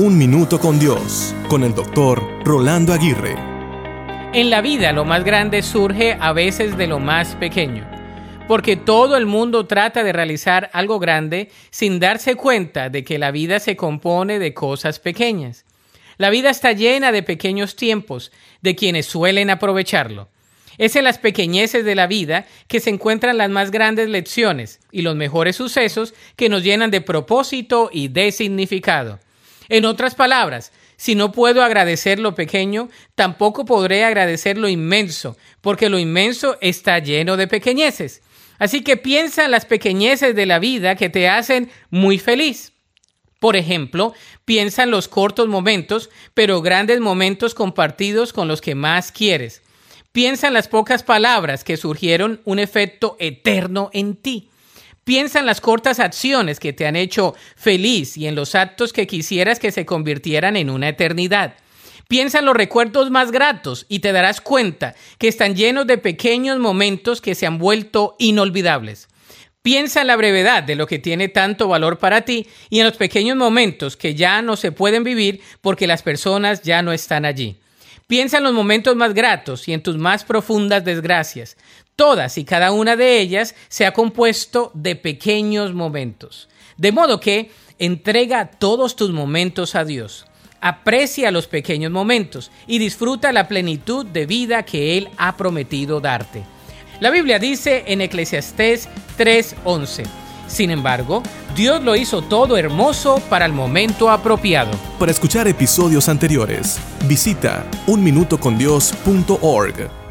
Un Minuto con Dios, con el doctor Rolando Aguirre. En la vida lo más grande surge a veces de lo más pequeño, porque todo el mundo trata de realizar algo grande sin darse cuenta de que la vida se compone de cosas pequeñas. La vida está llena de pequeños tiempos, de quienes suelen aprovecharlo. Es en las pequeñeces de la vida que se encuentran las más grandes lecciones y los mejores sucesos que nos llenan de propósito y de significado. En otras palabras, si no puedo agradecer lo pequeño, tampoco podré agradecer lo inmenso, porque lo inmenso está lleno de pequeñeces. Así que piensa en las pequeñeces de la vida que te hacen muy feliz. Por ejemplo, piensa en los cortos momentos, pero grandes momentos compartidos con los que más quieres. Piensa en las pocas palabras que surgieron un efecto eterno en ti. Piensa en las cortas acciones que te han hecho feliz y en los actos que quisieras que se convirtieran en una eternidad. Piensa en los recuerdos más gratos y te darás cuenta que están llenos de pequeños momentos que se han vuelto inolvidables. Piensa en la brevedad de lo que tiene tanto valor para ti y en los pequeños momentos que ya no se pueden vivir porque las personas ya no están allí. Piensa en los momentos más gratos y en tus más profundas desgracias. Todas y cada una de ellas se ha compuesto de pequeños momentos. De modo que entrega todos tus momentos a Dios. Aprecia los pequeños momentos y disfruta la plenitud de vida que Él ha prometido darte. La Biblia dice en Eclesiastés 3:11, sin embargo, Dios lo hizo todo hermoso para el momento apropiado. Para escuchar episodios anteriores, visita unminutocondios.org.